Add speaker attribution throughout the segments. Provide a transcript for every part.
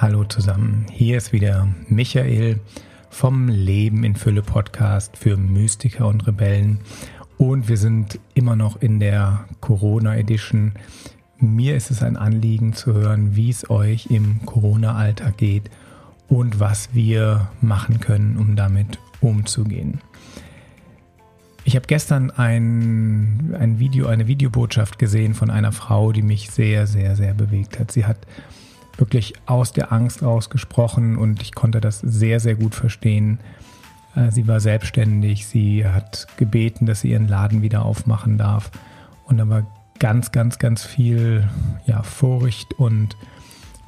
Speaker 1: Hallo zusammen, hier ist wieder Michael vom Leben in Fülle Podcast für Mystiker und Rebellen und wir sind immer noch in der Corona Edition. Mir ist es ein Anliegen zu hören, wie es euch im Corona-Alltag geht und was wir machen können, um damit umzugehen. Ich habe gestern ein, ein Video, eine Videobotschaft gesehen von einer Frau, die mich sehr, sehr, sehr bewegt hat. Sie hat wirklich aus der Angst rausgesprochen und ich konnte das sehr, sehr gut verstehen. Äh, sie war selbstständig, sie hat gebeten, dass sie ihren Laden wieder aufmachen darf. Und da war ganz, ganz, ganz viel ja, Furcht und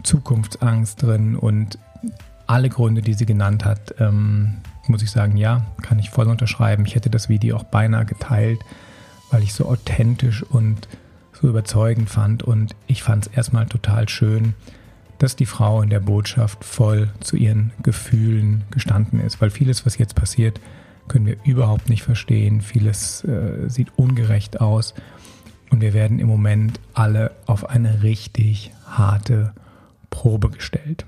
Speaker 1: Zukunftsangst drin und alle Gründe, die sie genannt hat, ähm, muss ich sagen, ja, kann ich voll unterschreiben. Ich hätte das Video auch beinahe geteilt, weil ich so authentisch und so überzeugend fand. Und ich fand es erstmal total schön, dass die Frau in der Botschaft voll zu ihren Gefühlen gestanden ist, weil vieles, was jetzt passiert, können wir überhaupt nicht verstehen. Vieles äh, sieht ungerecht aus und wir werden im Moment alle auf eine richtig harte Probe gestellt.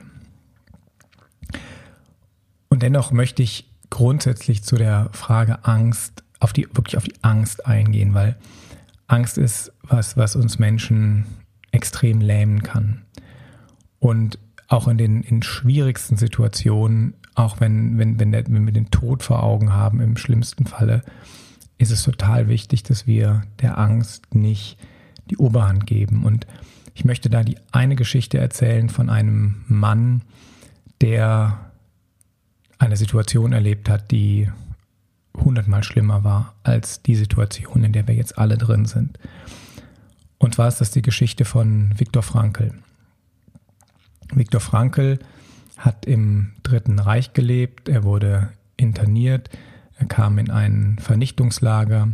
Speaker 1: Und dennoch möchte ich grundsätzlich zu der Frage Angst, auf die, wirklich auf die Angst eingehen, weil Angst ist was, was uns Menschen extrem lähmen kann. Und auch in den in schwierigsten Situationen, auch wenn, wenn, wenn, der, wenn wir den Tod vor Augen haben, im schlimmsten Falle, ist es total wichtig, dass wir der Angst nicht die Oberhand geben. Und ich möchte da die eine Geschichte erzählen von einem Mann, der eine Situation erlebt hat, die hundertmal schlimmer war als die Situation, in der wir jetzt alle drin sind. Und zwar ist das die Geschichte von Viktor Frankl. Viktor Frankl hat im Dritten Reich gelebt, er wurde interniert, er kam in ein Vernichtungslager,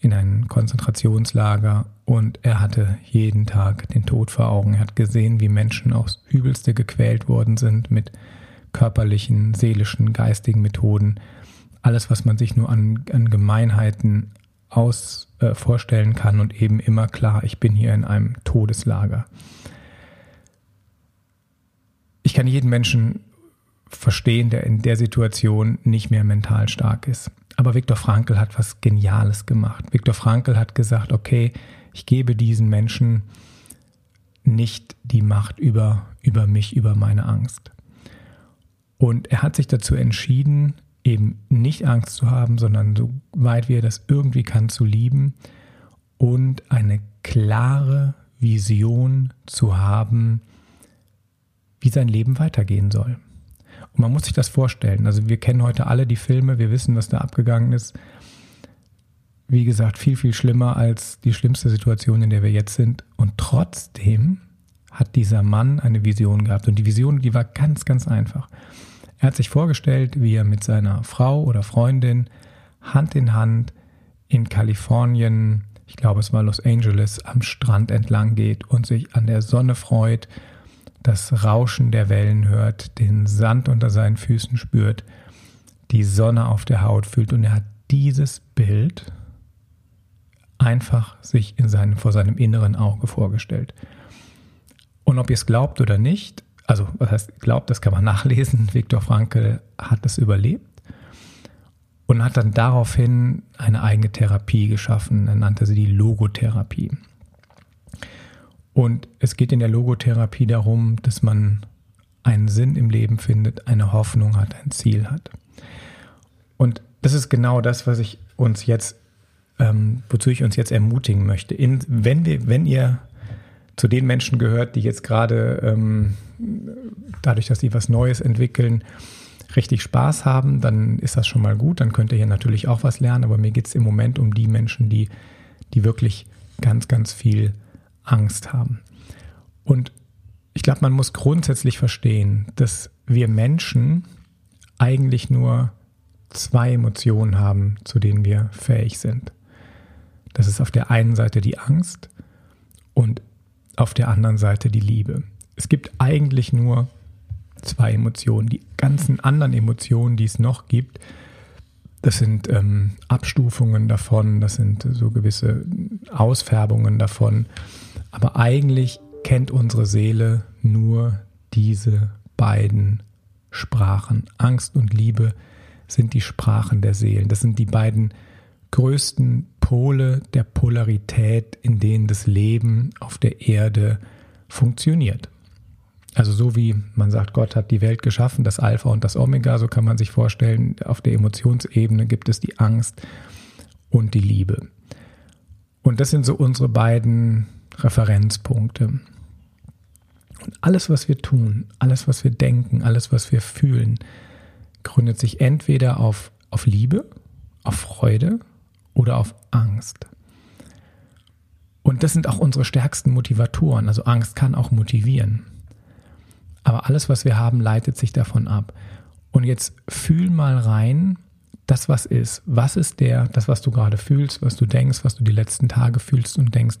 Speaker 1: in ein Konzentrationslager und er hatte jeden Tag den Tod vor Augen. Er hat gesehen, wie Menschen aufs Übelste gequält worden sind mit körperlichen, seelischen, geistigen Methoden. Alles, was man sich nur an, an Gemeinheiten aus äh, vorstellen kann und eben immer klar, ich bin hier in einem Todeslager ich kann jeden Menschen verstehen, der in der Situation nicht mehr mental stark ist. Aber Viktor Frankl hat was Geniales gemacht. Viktor Frankl hat gesagt, okay, ich gebe diesen Menschen nicht die Macht über, über mich, über meine Angst. Und er hat sich dazu entschieden, eben nicht Angst zu haben, sondern so weit wie er das irgendwie kann, zu lieben und eine klare Vision zu haben, wie sein Leben weitergehen soll. Und man muss sich das vorstellen. Also wir kennen heute alle die Filme, wir wissen, was da abgegangen ist. Wie gesagt, viel, viel schlimmer als die schlimmste Situation, in der wir jetzt sind. Und trotzdem hat dieser Mann eine Vision gehabt. Und die Vision, die war ganz, ganz einfach. Er hat sich vorgestellt, wie er mit seiner Frau oder Freundin Hand in Hand in Kalifornien, ich glaube es war Los Angeles, am Strand entlang geht und sich an der Sonne freut das Rauschen der Wellen hört, den Sand unter seinen Füßen spürt, die Sonne auf der Haut fühlt und er hat dieses Bild einfach sich in seinem, vor seinem inneren Auge vorgestellt. Und ob ihr es glaubt oder nicht, also was heißt glaubt, das kann man nachlesen, Viktor Frankl hat es überlebt und hat dann daraufhin eine eigene Therapie geschaffen, er nannte sie die Logotherapie. Und es geht in der Logotherapie darum, dass man einen Sinn im Leben findet, eine Hoffnung hat, ein Ziel hat. Und das ist genau das, was ich uns jetzt, ähm, wozu ich uns jetzt ermutigen möchte. In, wenn, wir, wenn ihr zu den Menschen gehört, die jetzt gerade ähm, dadurch, dass sie was Neues entwickeln, richtig Spaß haben, dann ist das schon mal gut. Dann könnt ihr hier natürlich auch was lernen. Aber mir geht es im Moment um die Menschen, die, die wirklich ganz, ganz viel Angst haben. Und ich glaube, man muss grundsätzlich verstehen, dass wir Menschen eigentlich nur zwei Emotionen haben, zu denen wir fähig sind. Das ist auf der einen Seite die Angst und auf der anderen Seite die Liebe. Es gibt eigentlich nur zwei Emotionen. Die ganzen anderen Emotionen, die es noch gibt, das sind ähm, Abstufungen davon, das sind so gewisse Ausfärbungen davon. Aber eigentlich kennt unsere Seele nur diese beiden Sprachen. Angst und Liebe sind die Sprachen der Seelen. Das sind die beiden größten Pole der Polarität, in denen das Leben auf der Erde funktioniert. Also so wie man sagt, Gott hat die Welt geschaffen, das Alpha und das Omega, so kann man sich vorstellen, auf der Emotionsebene gibt es die Angst und die Liebe. Und das sind so unsere beiden Referenzpunkte. Und alles, was wir tun, alles, was wir denken, alles, was wir fühlen, gründet sich entweder auf, auf Liebe, auf Freude oder auf Angst. Und das sind auch unsere stärksten Motivatoren. Also Angst kann auch motivieren. Aber alles, was wir haben, leitet sich davon ab. Und jetzt fühl mal rein, das was ist. Was ist der, das was du gerade fühlst, was du denkst, was du die letzten Tage fühlst und denkst.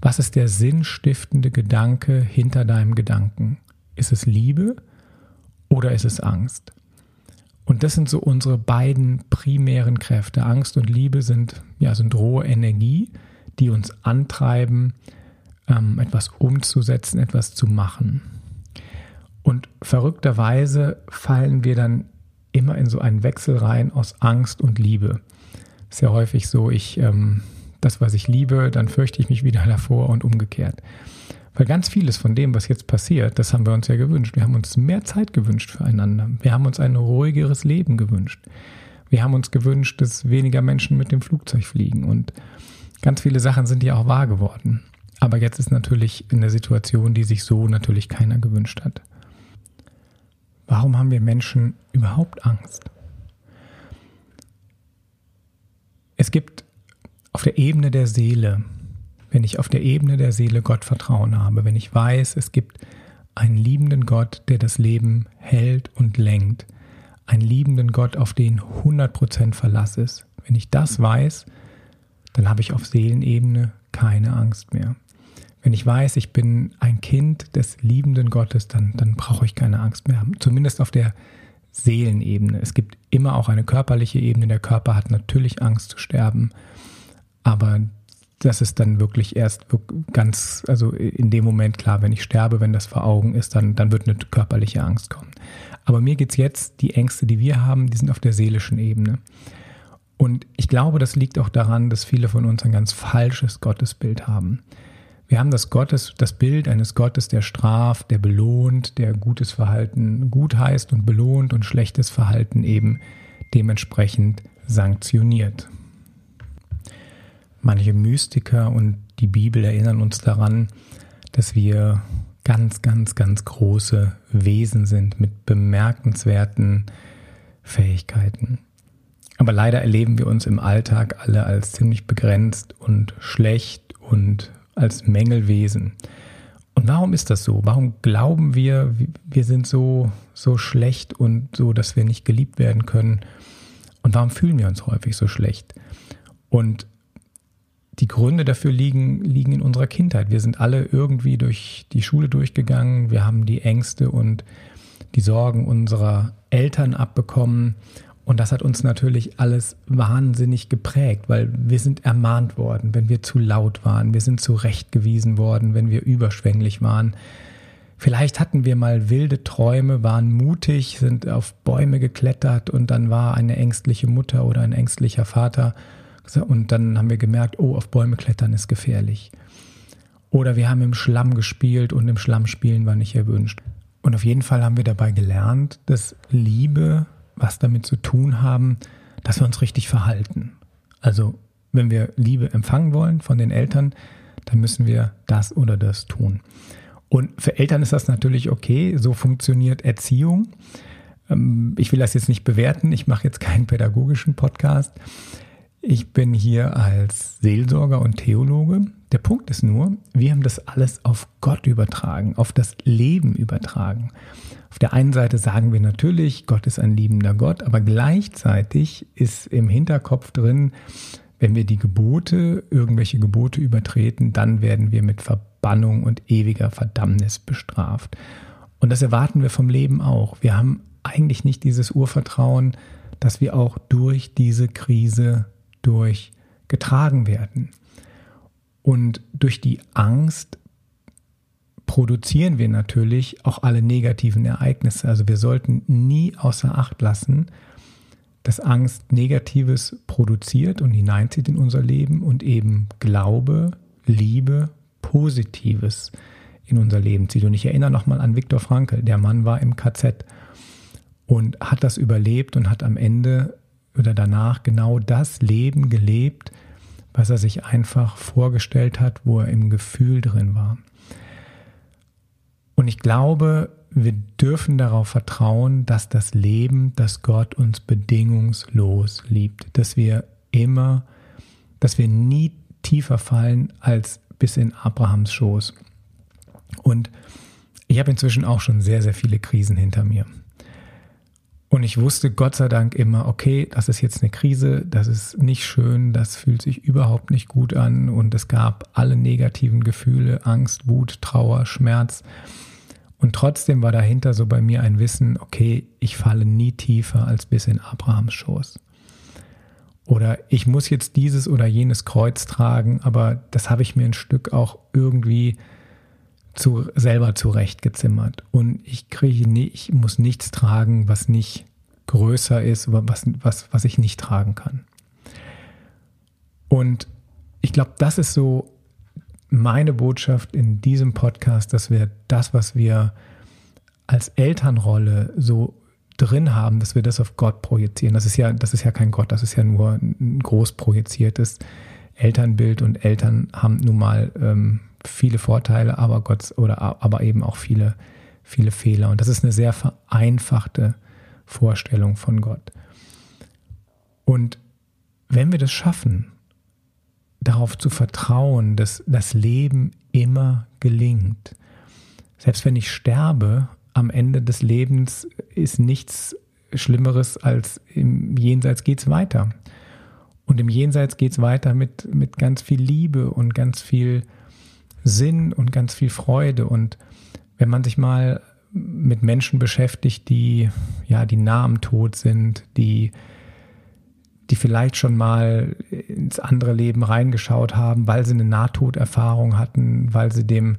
Speaker 1: Was ist der sinnstiftende Gedanke hinter deinem Gedanken? Ist es Liebe oder ist es Angst? Und das sind so unsere beiden primären Kräfte. Angst und Liebe sind, ja, sind rohe Energie, die uns antreiben, ähm, etwas umzusetzen, etwas zu machen. Und verrückterweise fallen wir dann immer in so einen Wechsel rein aus Angst und Liebe. Sehr häufig so, ich, ähm, das, was ich liebe, dann fürchte ich mich wieder davor und umgekehrt. Weil ganz vieles von dem, was jetzt passiert, das haben wir uns ja gewünscht. Wir haben uns mehr Zeit gewünscht füreinander. Wir haben uns ein ruhigeres Leben gewünscht. Wir haben uns gewünscht, dass weniger Menschen mit dem Flugzeug fliegen. Und ganz viele Sachen sind ja auch wahr geworden. Aber jetzt ist natürlich eine Situation, die sich so natürlich keiner gewünscht hat. Warum haben wir Menschen überhaupt Angst? Es gibt auf der Ebene der Seele, wenn ich auf der Ebene der Seele Gott Vertrauen habe, wenn ich weiß, es gibt einen liebenden Gott, der das Leben hält und lenkt, einen liebenden Gott, auf den 100% Verlass ist, wenn ich das weiß, dann habe ich auf Seelenebene keine Angst mehr. Wenn ich weiß, ich bin ein Kind des liebenden Gottes, dann, dann brauche ich keine Angst mehr haben. Zumindest auf der Seelenebene. Es gibt immer auch eine körperliche Ebene. Der Körper hat natürlich Angst zu sterben, aber das ist dann wirklich erst ganz, also in dem Moment klar, wenn ich sterbe, wenn das vor Augen ist, dann, dann wird eine körperliche Angst kommen. Aber mir geht es jetzt, die Ängste, die wir haben, die sind auf der seelischen Ebene. Und ich glaube, das liegt auch daran, dass viele von uns ein ganz falsches Gottesbild haben. Wir haben das Gottes, das Bild eines Gottes, der straft, der belohnt, der gutes Verhalten gut heißt und belohnt und schlechtes Verhalten eben dementsprechend sanktioniert. Manche Mystiker und die Bibel erinnern uns daran, dass wir ganz, ganz, ganz große Wesen sind mit bemerkenswerten Fähigkeiten. Aber leider erleben wir uns im Alltag alle als ziemlich begrenzt und schlecht und als Mängelwesen. Und warum ist das so? Warum glauben wir, wir sind so, so schlecht und so, dass wir nicht geliebt werden können? Und warum fühlen wir uns häufig so schlecht? Und die Gründe dafür liegen, liegen in unserer Kindheit. Wir sind alle irgendwie durch die Schule durchgegangen. Wir haben die Ängste und die Sorgen unserer Eltern abbekommen und das hat uns natürlich alles wahnsinnig geprägt, weil wir sind ermahnt worden, wenn wir zu laut waren, wir sind zurechtgewiesen worden, wenn wir überschwänglich waren. Vielleicht hatten wir mal wilde Träume, waren mutig, sind auf Bäume geklettert und dann war eine ängstliche Mutter oder ein ängstlicher Vater und dann haben wir gemerkt, oh, auf Bäume klettern ist gefährlich. Oder wir haben im Schlamm gespielt und im Schlamm spielen war nicht erwünscht. Und auf jeden Fall haben wir dabei gelernt, dass Liebe was damit zu tun haben, dass wir uns richtig verhalten. Also wenn wir Liebe empfangen wollen von den Eltern, dann müssen wir das oder das tun. Und für Eltern ist das natürlich okay, so funktioniert Erziehung. Ähm, ich will das jetzt nicht bewerten, ich mache jetzt keinen pädagogischen Podcast. Ich bin hier als Seelsorger und Theologe. Der Punkt ist nur, wir haben das alles auf Gott übertragen, auf das Leben übertragen. Auf der einen Seite sagen wir natürlich, Gott ist ein liebender Gott, aber gleichzeitig ist im Hinterkopf drin, wenn wir die Gebote, irgendwelche Gebote übertreten, dann werden wir mit Verbannung und ewiger Verdammnis bestraft. Und das erwarten wir vom Leben auch. Wir haben eigentlich nicht dieses Urvertrauen, dass wir auch durch diese Krise durchgetragen werden. Und durch die Angst produzieren wir natürlich auch alle negativen Ereignisse. Also wir sollten nie außer Acht lassen, dass Angst Negatives produziert und hineinzieht in unser Leben und eben Glaube, Liebe, Positives in unser Leben zieht. Und ich erinnere nochmal an Viktor Frankl. Der Mann war im KZ und hat das überlebt und hat am Ende oder danach genau das Leben gelebt, was er sich einfach vorgestellt hat, wo er im Gefühl drin war. Und ich glaube, wir dürfen darauf vertrauen, dass das Leben, dass Gott uns bedingungslos liebt, dass wir immer, dass wir nie tiefer fallen als bis in Abrahams Schoß. Und ich habe inzwischen auch schon sehr, sehr viele Krisen hinter mir. Und ich wusste Gott sei Dank immer, okay, das ist jetzt eine Krise, das ist nicht schön, das fühlt sich überhaupt nicht gut an und es gab alle negativen Gefühle, Angst, Wut, Trauer, Schmerz. Und trotzdem war dahinter so bei mir ein Wissen, okay, ich falle nie tiefer als bis in Abrahams Schoß. Oder ich muss jetzt dieses oder jenes Kreuz tragen, aber das habe ich mir ein Stück auch irgendwie zu, selber zurechtgezimmert. Und ich kriege nicht, ich muss nichts tragen, was nicht größer ist, was, was, was ich nicht tragen kann. Und ich glaube, das ist so meine Botschaft in diesem Podcast, dass wir das, was wir als Elternrolle so drin haben, dass wir das auf Gott projizieren. Das ist ja, das ist ja kein Gott, das ist ja nur ein groß projiziertes Elternbild und Eltern haben nun mal ähm, viele Vorteile, aber Gott oder aber eben auch viele, viele Fehler. Und das ist eine sehr vereinfachte Vorstellung von Gott. Und wenn wir das schaffen, darauf zu vertrauen, dass das Leben immer gelingt. Selbst wenn ich sterbe, am Ende des Lebens ist nichts Schlimmeres als im Jenseits geht es weiter. Und im Jenseits geht es weiter mit, mit ganz viel Liebe und ganz viel Sinn und ganz viel Freude. Und wenn man sich mal mit Menschen beschäftigt, die ja, die nah am Tod sind, die die vielleicht schon mal ins andere Leben reingeschaut haben, weil sie eine Nahtoderfahrung hatten, weil sie dem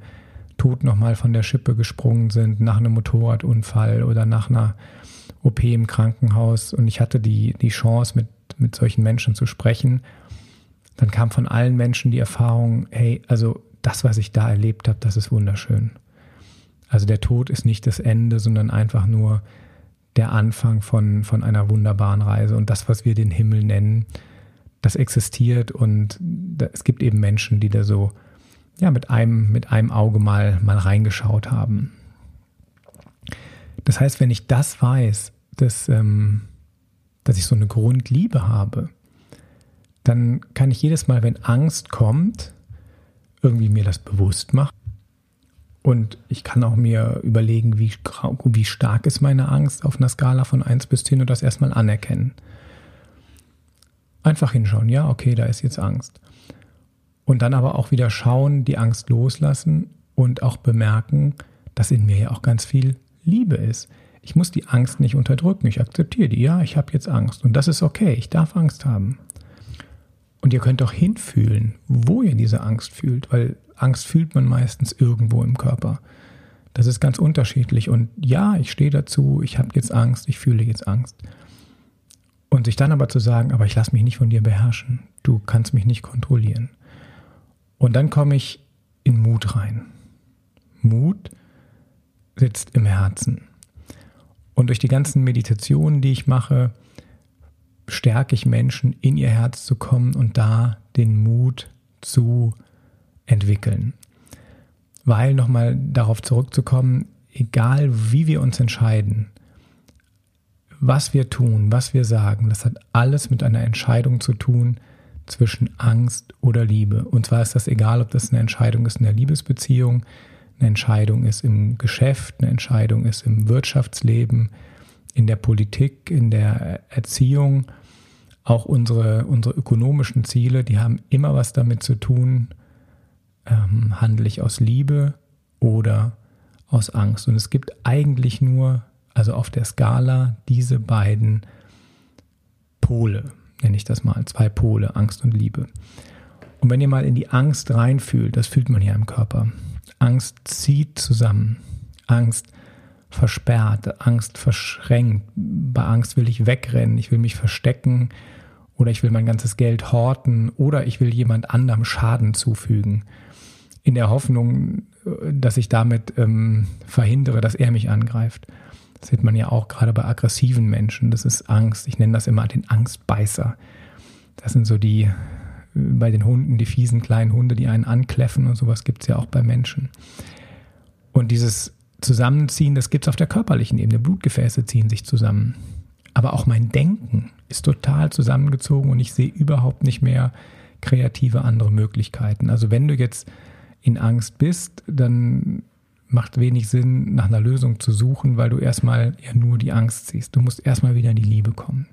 Speaker 1: Tod nochmal von der Schippe gesprungen sind nach einem Motorradunfall oder nach einer OP im Krankenhaus. Und ich hatte die, die Chance, mit, mit solchen Menschen zu sprechen. Dann kam von allen Menschen die Erfahrung, hey, also das, was ich da erlebt habe, das ist wunderschön. Also der Tod ist nicht das Ende, sondern einfach nur der Anfang von, von einer wunderbaren Reise. Und das, was wir den Himmel nennen, das existiert und es gibt eben Menschen, die da so ja, mit, einem, mit einem Auge mal, mal reingeschaut haben. Das heißt, wenn ich das weiß, dass, ähm, dass ich so eine Grundliebe habe, dann kann ich jedes Mal, wenn Angst kommt, irgendwie mir das bewusst machen und ich kann auch mir überlegen, wie, wie stark ist meine Angst auf einer Skala von 1 bis 10 und das erstmal anerkennen. Einfach hinschauen, ja, okay, da ist jetzt Angst. Und dann aber auch wieder schauen, die Angst loslassen und auch bemerken, dass in mir ja auch ganz viel Liebe ist. Ich muss die Angst nicht unterdrücken, ich akzeptiere die. Ja, ich habe jetzt Angst und das ist okay, ich darf Angst haben. Und ihr könnt auch hinfühlen, wo ihr diese Angst fühlt, weil Angst fühlt man meistens irgendwo im Körper. Das ist ganz unterschiedlich. Und ja, ich stehe dazu, ich habe jetzt Angst, ich fühle jetzt Angst. Und sich dann aber zu sagen, aber ich lasse mich nicht von dir beherrschen, du kannst mich nicht kontrollieren. Und dann komme ich in Mut rein. Mut sitzt im Herzen. Und durch die ganzen Meditationen, die ich mache, stärke ich Menschen, in ihr Herz zu kommen und da den Mut zu entwickeln. Weil nochmal darauf zurückzukommen, egal wie wir uns entscheiden, was wir tun, was wir sagen, das hat alles mit einer Entscheidung zu tun zwischen Angst oder Liebe. Und zwar ist das egal, ob das eine Entscheidung ist in der Liebesbeziehung, eine Entscheidung ist im Geschäft, eine Entscheidung ist im Wirtschaftsleben, in der Politik, in der Erziehung auch unsere, unsere ökonomischen Ziele, die haben immer was damit zu tun, ähm, handle ich aus Liebe oder aus Angst. Und es gibt eigentlich nur, also auf der Skala, diese beiden Pole, nenne ich das mal, zwei Pole, Angst und Liebe. Und wenn ihr mal in die Angst reinfühlt, das fühlt man ja im Körper. Angst zieht zusammen. Angst versperrt, Angst verschränkt. Bei Angst will ich wegrennen, ich will mich verstecken oder ich will mein ganzes Geld horten oder ich will jemand anderem Schaden zufügen. In der Hoffnung, dass ich damit ähm, verhindere, dass er mich angreift. Das sieht man ja auch gerade bei aggressiven Menschen. Das ist Angst. Ich nenne das immer den Angstbeißer. Das sind so die, bei den Hunden, die fiesen kleinen Hunde, die einen ankläffen und sowas gibt es ja auch bei Menschen. Und dieses Zusammenziehen, das gibt es auf der körperlichen Ebene. Blutgefäße ziehen sich zusammen. Aber auch mein Denken ist total zusammengezogen und ich sehe überhaupt nicht mehr kreative andere Möglichkeiten. Also wenn du jetzt in Angst bist, dann macht wenig Sinn, nach einer Lösung zu suchen, weil du erstmal ja nur die Angst siehst. Du musst erstmal wieder in die Liebe kommen.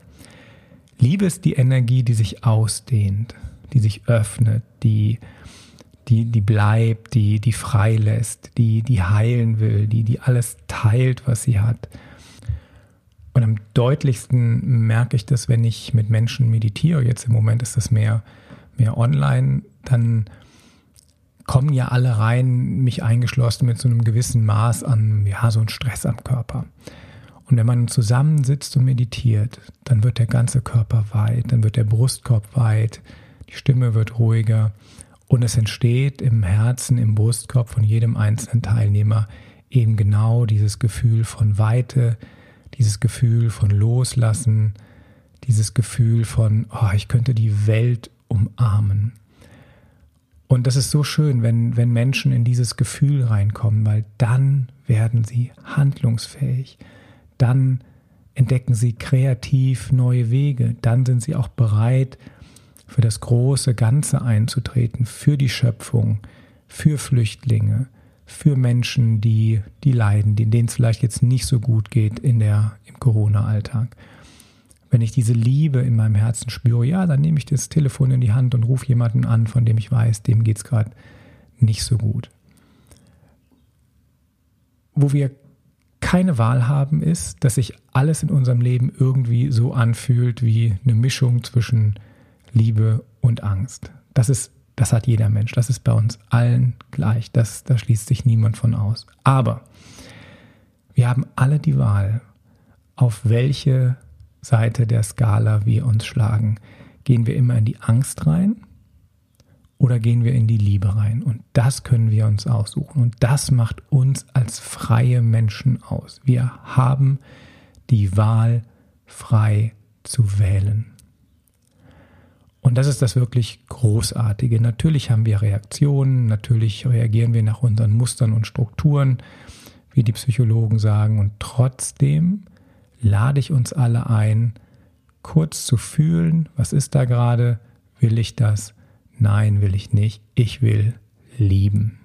Speaker 1: Liebe ist die Energie, die sich ausdehnt, die sich öffnet, die, die, die bleibt, die, die frei lässt, die, die heilen will, die, die alles teilt, was sie hat. Und am deutlichsten merke ich das, wenn ich mit Menschen meditiere. Jetzt im Moment ist das mehr, mehr online, dann kommen ja alle rein, mich eingeschlossen, mit so einem gewissen Maß an, ja, so ein Stress am Körper. Und wenn man zusammensitzt und meditiert, dann wird der ganze Körper weit, dann wird der Brustkorb weit, die Stimme wird ruhiger und es entsteht im Herzen, im Brustkorb von jedem einzelnen Teilnehmer eben genau dieses Gefühl von Weite, dieses Gefühl von Loslassen, dieses Gefühl von, oh, ich könnte die Welt umarmen. Und das ist so schön, wenn, wenn Menschen in dieses Gefühl reinkommen, weil dann werden sie handlungsfähig. Dann entdecken sie kreativ neue Wege. Dann sind sie auch bereit, für das große Ganze einzutreten, für die Schöpfung, für Flüchtlinge, für Menschen, die, die leiden, denen es vielleicht jetzt nicht so gut geht in der, im Corona-Alltag. Wenn ich diese Liebe in meinem Herzen spüre, ja, dann nehme ich das Telefon in die Hand und rufe jemanden an, von dem ich weiß, dem geht es gerade nicht so gut. Wo wir keine Wahl haben, ist, dass sich alles in unserem Leben irgendwie so anfühlt wie eine Mischung zwischen Liebe und Angst. Das ist, das hat jeder Mensch. Das ist bei uns allen gleich. Das, da schließt sich niemand von aus. Aber wir haben alle die Wahl, auf welche Seite der Skala wir uns schlagen. Gehen wir immer in die Angst rein oder gehen wir in die Liebe rein? Und das können wir uns aussuchen. Und das macht uns als freie Menschen aus. Wir haben die Wahl, frei zu wählen. Und das ist das wirklich Großartige. Natürlich haben wir Reaktionen, natürlich reagieren wir nach unseren Mustern und Strukturen, wie die Psychologen sagen. Und trotzdem lade ich uns alle ein, kurz zu fühlen, was ist da gerade, will ich das? Nein, will ich nicht. Ich will lieben.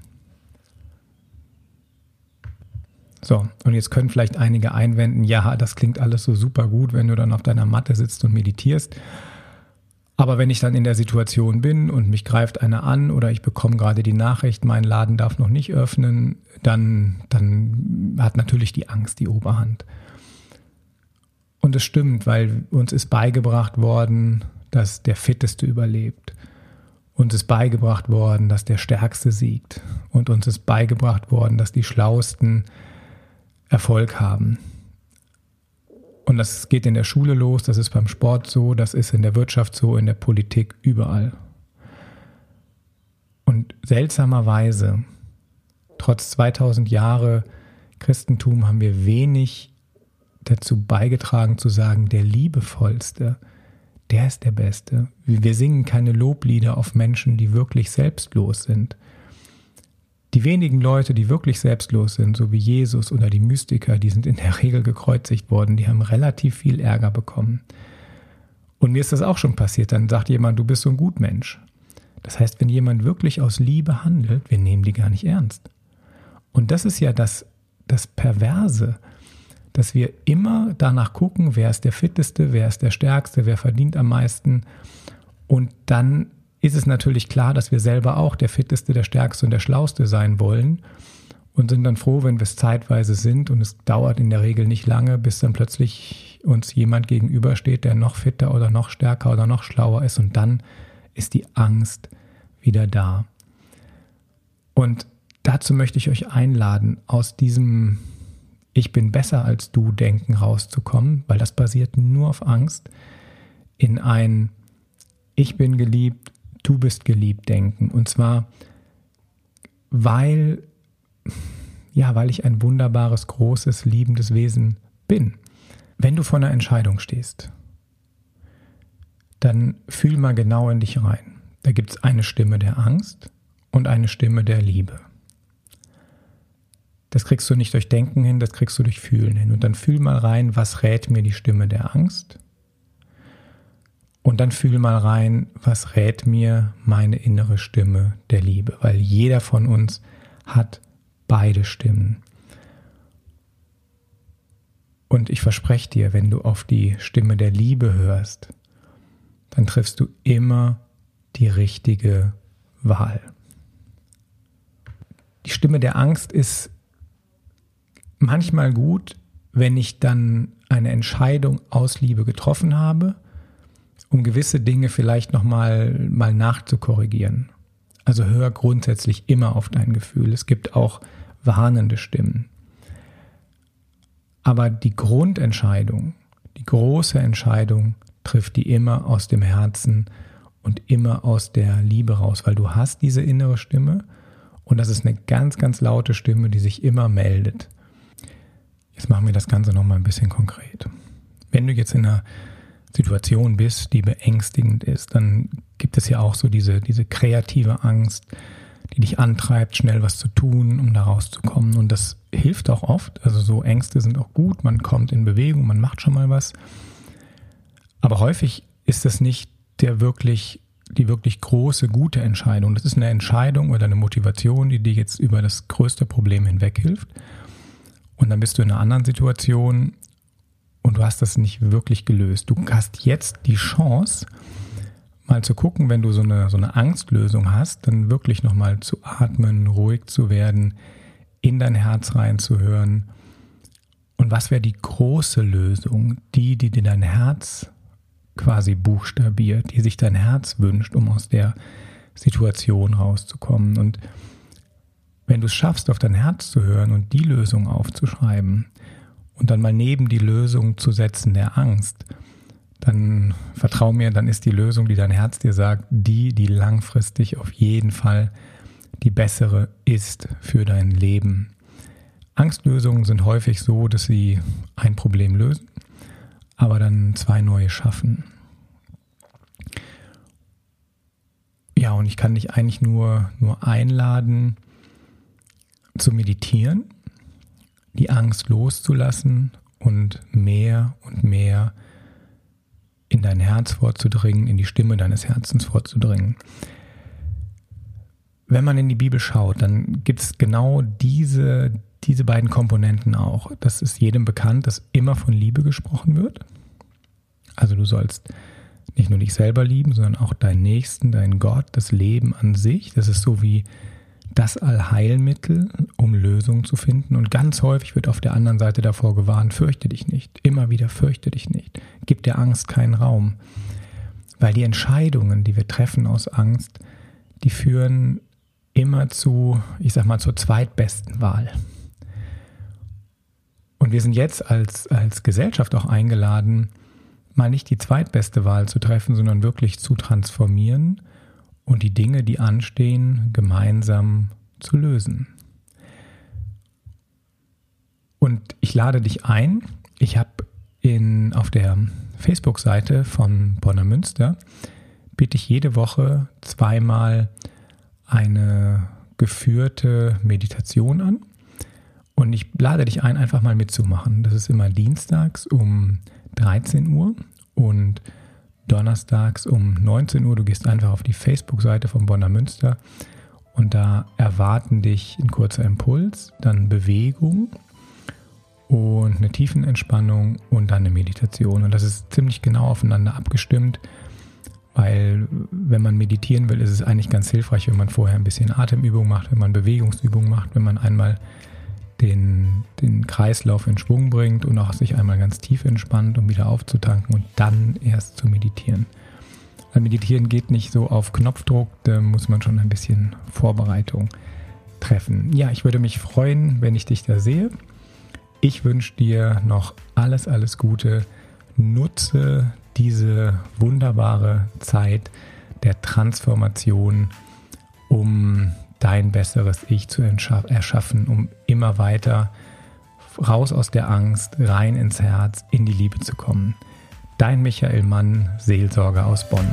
Speaker 1: So, und jetzt können vielleicht einige einwenden, ja, das klingt alles so super gut, wenn du dann auf deiner Matte sitzt und meditierst. Aber wenn ich dann in der Situation bin und mich greift einer an oder ich bekomme gerade die Nachricht, mein Laden darf noch nicht öffnen, dann, dann hat natürlich die Angst die Oberhand. Und es stimmt, weil uns ist beigebracht worden, dass der Fitteste überlebt. Uns ist beigebracht worden, dass der Stärkste siegt. Und uns ist beigebracht worden, dass die Schlausten Erfolg haben. Und das geht in der Schule los, das ist beim Sport so, das ist in der Wirtschaft so, in der Politik, überall. Und seltsamerweise, trotz 2000 Jahre Christentum, haben wir wenig dazu beigetragen zu sagen, der liebevollste, der ist der Beste. Wir singen keine Loblieder auf Menschen, die wirklich selbstlos sind. Die wenigen Leute, die wirklich selbstlos sind, so wie Jesus oder die Mystiker, die sind in der Regel gekreuzigt worden, die haben relativ viel Ärger bekommen. Und mir ist das auch schon passiert, dann sagt jemand, du bist so ein Gutmensch. Das heißt, wenn jemand wirklich aus Liebe handelt, wir nehmen die gar nicht ernst. Und das ist ja das, das Perverse dass wir immer danach gucken, wer ist der Fitteste, wer ist der Stärkste, wer verdient am meisten. Und dann ist es natürlich klar, dass wir selber auch der Fitteste, der Stärkste und der Schlauste sein wollen und sind dann froh, wenn wir es zeitweise sind. Und es dauert in der Regel nicht lange, bis dann plötzlich uns jemand gegenübersteht, der noch fitter oder noch stärker oder noch schlauer ist. Und dann ist die Angst wieder da. Und dazu möchte ich euch einladen, aus diesem Ich bin besser als du Denken rauszukommen, weil das basiert nur auf Angst, in ein Ich bin geliebt, du bist geliebt Denken. Und zwar, weil, ja, weil ich ein wunderbares, großes, liebendes Wesen bin. Wenn du vor einer Entscheidung stehst, dann fühl mal genau in dich rein. Da gibt es eine Stimme der Angst und eine Stimme der Liebe. Das kriegst du nicht durch Denken hin, das kriegst du durch Fühlen hin. Und dann fühl mal rein, was rät mir die Stimme der Angst? Und dann fühl mal rein, was rät mir meine innere Stimme der Liebe? Weil jeder von uns hat beide Stimmen. Und ich verspreche dir, wenn du auf die Stimme der Liebe hörst, dann triffst du immer die richtige Wahl. Die Stimme der Angst ist manchmal gut, wenn ich dann eine Entscheidung aus Liebe getroffen habe, um gewisse Dinge vielleicht nochmal mal nachzukorrigieren. Also hör grundsätzlich immer auf dein Gefühl. Es gibt auch warnende Stimmen. Aber die Grundentscheidung, die große Entscheidung trifft die immer aus dem Herzen und immer aus der Liebe raus, weil du hast diese innere Stimme und das ist eine ganz, ganz laute Stimme, die sich immer meldet. Jetzt machen wir das Ganze nochmal ein bisschen konkret. Wenn du jetzt in einer Situation bist, die beängstigend ist, dann gibt es ja auch so diese, diese kreative Angst, die dich antreibt, schnell was zu tun, um da rauszukommen. Und das hilft auch oft. Also so Ängste sind auch gut, man kommt in Bewegung, man macht schon mal was. Aber häufig ist das nicht der wirklich, die wirklich große, gute Entscheidung. Das ist eine Entscheidung oder eine Motivation, die dir jetzt über das größte Problem hinweg hilft. Und dann bist du in einer anderen Situation und du hast das nicht wirklich gelöst. Du hast jetzt die Chance, mal zu gucken, wenn du so eine, so eine Angstlösung hast, dann wirklich nochmal zu atmen, ruhig zu werden, in dein Herz reinzuhören. Und was wäre die große Lösung? Die, die dir dein Herz quasi buchstabiert, die sich dein Herz wünscht, um aus der Situation rauszukommen. Und wenn du es schaffst, auf dein Herz zu hören und die Lösung aufzuschreiben und dann mal neben die Lösung zu setzen der Angst, dann vertrau mir, dann ist die Lösung, die dein Herz dir sagt, die, die langfristig auf jeden Fall die bessere ist für dein Leben. Angstlösungen sind häufig so, dass sie ein Problem lösen, aber dann zwei neue schaffen. Ja, und ich kann dich eigentlich nur, nur einladen, zu meditieren, die Angst loszulassen und mehr und mehr in dein Herz vorzudringen, in die Stimme deines Herzens vorzudringen. Wenn man in die Bibel schaut, dann gibt es genau diese, diese beiden Komponenten auch. Das ist jedem bekannt, dass immer von Liebe gesprochen wird. Also du sollst nicht nur dich selber lieben, sondern auch deinen Nächsten, deinen Gott, das Leben an sich. Das ist so wie das Allheilmittel, um Lösungen zu finden. Und ganz häufig wird auf der anderen Seite davor gewarnt, fürchte dich nicht. Immer wieder fürchte dich nicht. Gib der Angst keinen Raum. Weil die Entscheidungen, die wir treffen aus Angst, die führen immer zu, ich sag mal, zur zweitbesten Wahl. Und wir sind jetzt als, als Gesellschaft auch eingeladen, mal nicht die zweitbeste Wahl zu treffen, sondern wirklich zu transformieren und die Dinge, die anstehen, gemeinsam zu lösen. Und ich lade dich ein. Ich habe auf der Facebook-Seite von Bonner Münster biete ich jede Woche zweimal eine geführte Meditation an. Und ich lade dich ein, einfach mal mitzumachen. Das ist immer dienstags um 13 Uhr und donnerstags um 19 Uhr. Du gehst einfach auf die Facebook-Seite von Bonner Münster und da erwarten dich ein kurzer Impuls, dann Bewegung und eine Tiefenentspannung und dann eine Meditation. Und das ist ziemlich genau aufeinander abgestimmt, weil wenn man meditieren will, ist es eigentlich ganz hilfreich, wenn man vorher ein bisschen Atemübung macht, wenn man Bewegungsübung macht, wenn man einmal den, den Kreislauf in Schwung bringt und auch sich einmal ganz tief entspannt, um wieder aufzutanken und dann erst zu meditieren. Weil Meditieren geht nicht so auf Knopfdruck, da muss man schon ein bisschen Vorbereitung treffen. Ja, ich würde mich freuen, wenn ich dich da sehe. Ich wünsche dir noch alles, alles Gute. Nutze diese wunderbare Zeit der Transformation, um dein besseres Ich zu erschaffen, um immer weiter raus aus der Angst, rein ins Herz, in die Liebe zu kommen. Dein Michael Mann, Seelsorger aus Bonn.